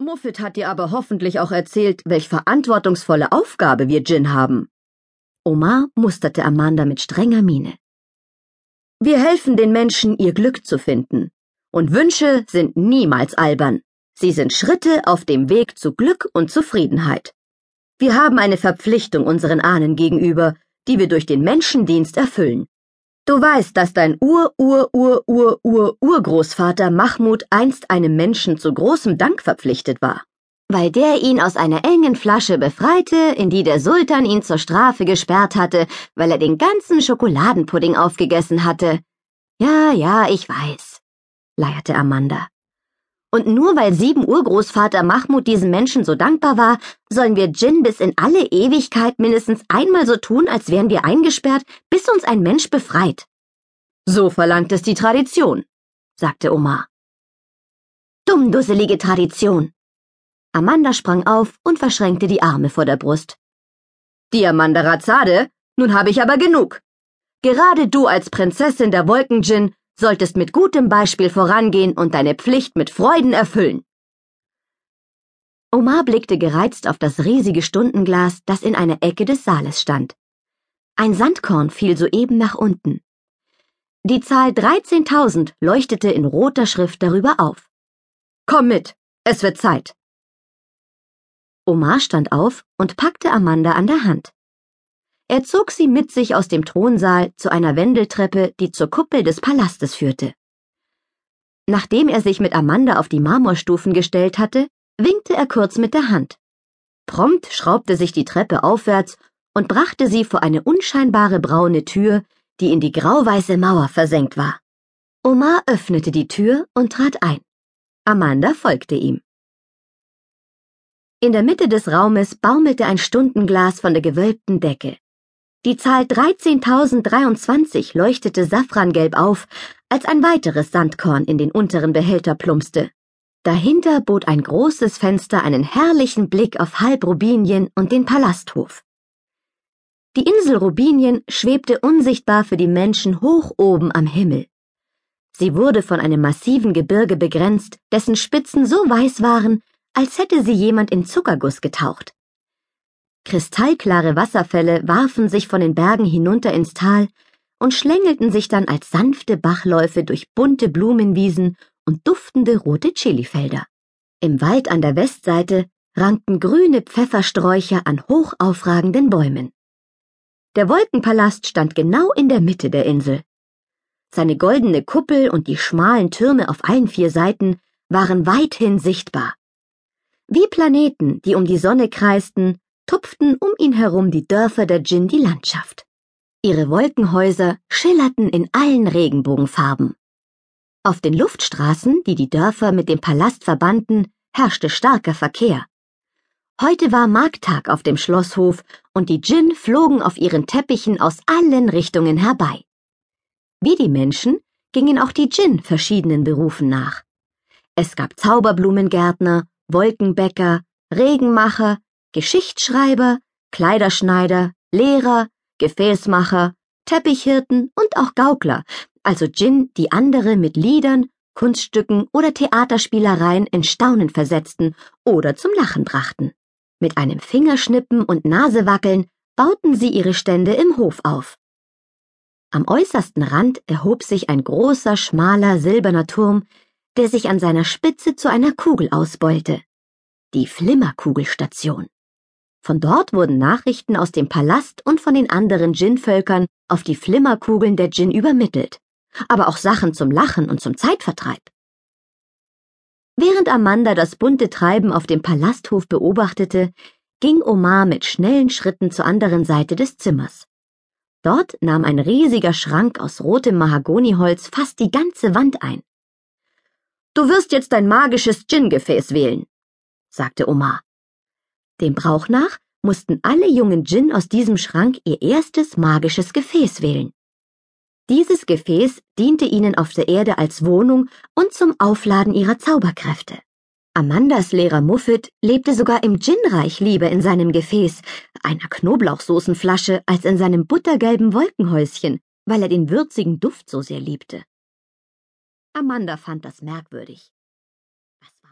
Muffet hat dir aber hoffentlich auch erzählt, welch verantwortungsvolle Aufgabe wir Jin haben. Omar musterte Amanda mit strenger Miene. Wir helfen den Menschen, ihr Glück zu finden. Und Wünsche sind niemals albern. Sie sind Schritte auf dem Weg zu Glück und Zufriedenheit. Wir haben eine Verpflichtung unseren Ahnen gegenüber, die wir durch den Menschendienst erfüllen. Du weißt, dass dein Ur-Ur-Ur-Ur-Ur-Urgroßvater Mahmud einst einem Menschen zu großem Dank verpflichtet war. Weil der ihn aus einer engen Flasche befreite, in die der Sultan ihn zur Strafe gesperrt hatte, weil er den ganzen Schokoladenpudding aufgegessen hatte. Ja, ja, ich weiß, leierte Amanda. Und nur weil sieben Urgroßvater Mahmud diesem Menschen so dankbar war, sollen wir Jin bis in alle Ewigkeit mindestens einmal so tun, als wären wir eingesperrt, bis uns ein Mensch befreit. So verlangt es die Tradition, sagte Omar. Dummdusselige Tradition. Amanda sprang auf und verschränkte die Arme vor der Brust. Die Amanda Razade? Nun habe ich aber genug. Gerade du als Prinzessin der Wolkenjin solltest mit gutem Beispiel vorangehen und deine Pflicht mit Freuden erfüllen. Omar blickte gereizt auf das riesige Stundenglas, das in einer Ecke des Saales stand. Ein Sandkorn fiel soeben nach unten. Die Zahl 13.000 leuchtete in roter Schrift darüber auf. Komm mit, es wird Zeit. Omar stand auf und packte Amanda an der Hand. Er zog sie mit sich aus dem Thronsaal zu einer Wendeltreppe, die zur Kuppel des Palastes führte. Nachdem er sich mit Amanda auf die Marmorstufen gestellt hatte, winkte er kurz mit der Hand. Prompt schraubte sich die Treppe aufwärts und brachte sie vor eine unscheinbare braune Tür, die in die grauweiße Mauer versenkt war. Omar öffnete die Tür und trat ein. Amanda folgte ihm. In der Mitte des Raumes baumelte ein Stundenglas von der gewölbten Decke. Die Zahl 13.023 leuchtete safrangelb auf, als ein weiteres Sandkorn in den unteren Behälter plumpste. Dahinter bot ein großes Fenster einen herrlichen Blick auf halb Rubinien und den Palasthof. Die Insel Rubinien schwebte unsichtbar für die Menschen hoch oben am Himmel. Sie wurde von einem massiven Gebirge begrenzt, dessen Spitzen so weiß waren, als hätte sie jemand in Zuckerguss getaucht. Kristallklare Wasserfälle warfen sich von den Bergen hinunter ins Tal und schlängelten sich dann als sanfte Bachläufe durch bunte Blumenwiesen und duftende rote Chilifelder. Im Wald an der Westseite rankten grüne Pfeffersträucher an hochaufragenden Bäumen. Der Wolkenpalast stand genau in der Mitte der Insel. Seine goldene Kuppel und die schmalen Türme auf allen vier Seiten waren weithin sichtbar. Wie Planeten, die um die Sonne kreisten, tupften um ihn herum die Dörfer der Djinn die Landschaft. Ihre Wolkenhäuser schillerten in allen Regenbogenfarben. Auf den Luftstraßen, die die Dörfer mit dem Palast verbanden, herrschte starker Verkehr. Heute war Markttag auf dem Schlosshof und die Djinn flogen auf ihren Teppichen aus allen Richtungen herbei. Wie die Menschen gingen auch die Djinn verschiedenen Berufen nach. Es gab Zauberblumengärtner, Wolkenbäcker, Regenmacher, Geschichtsschreiber, Kleiderschneider, Lehrer, Gefäßmacher, Teppichhirten und auch Gaukler, also Djinn, die andere mit Liedern, Kunststücken oder Theaterspielereien in Staunen versetzten oder zum Lachen brachten. Mit einem Fingerschnippen und Nasewackeln bauten sie ihre Stände im Hof auf. Am äußersten Rand erhob sich ein großer, schmaler, silberner Turm, der sich an seiner Spitze zu einer Kugel ausbeulte. Die Flimmerkugelstation. Von dort wurden Nachrichten aus dem Palast und von den anderen Djinn-Völkern auf die Flimmerkugeln der Djinn übermittelt, aber auch Sachen zum Lachen und zum Zeitvertreib. Während Amanda das bunte Treiben auf dem Palasthof beobachtete, ging Omar mit schnellen Schritten zur anderen Seite des Zimmers. Dort nahm ein riesiger Schrank aus rotem Mahagoniholz fast die ganze Wand ein. Du wirst jetzt dein magisches Djinn-Gefäß wählen, sagte Omar. Dem Brauch nach mussten alle jungen Djinn aus diesem Schrank ihr erstes magisches Gefäß wählen. Dieses Gefäß diente ihnen auf der Erde als Wohnung und zum Aufladen ihrer Zauberkräfte. Amandas Lehrer Muffet lebte sogar im Djinnreich lieber in seinem Gefäß, einer Knoblauchsoßenflasche, als in seinem buttergelben Wolkenhäuschen, weil er den würzigen Duft so sehr liebte. Amanda fand das merkwürdig.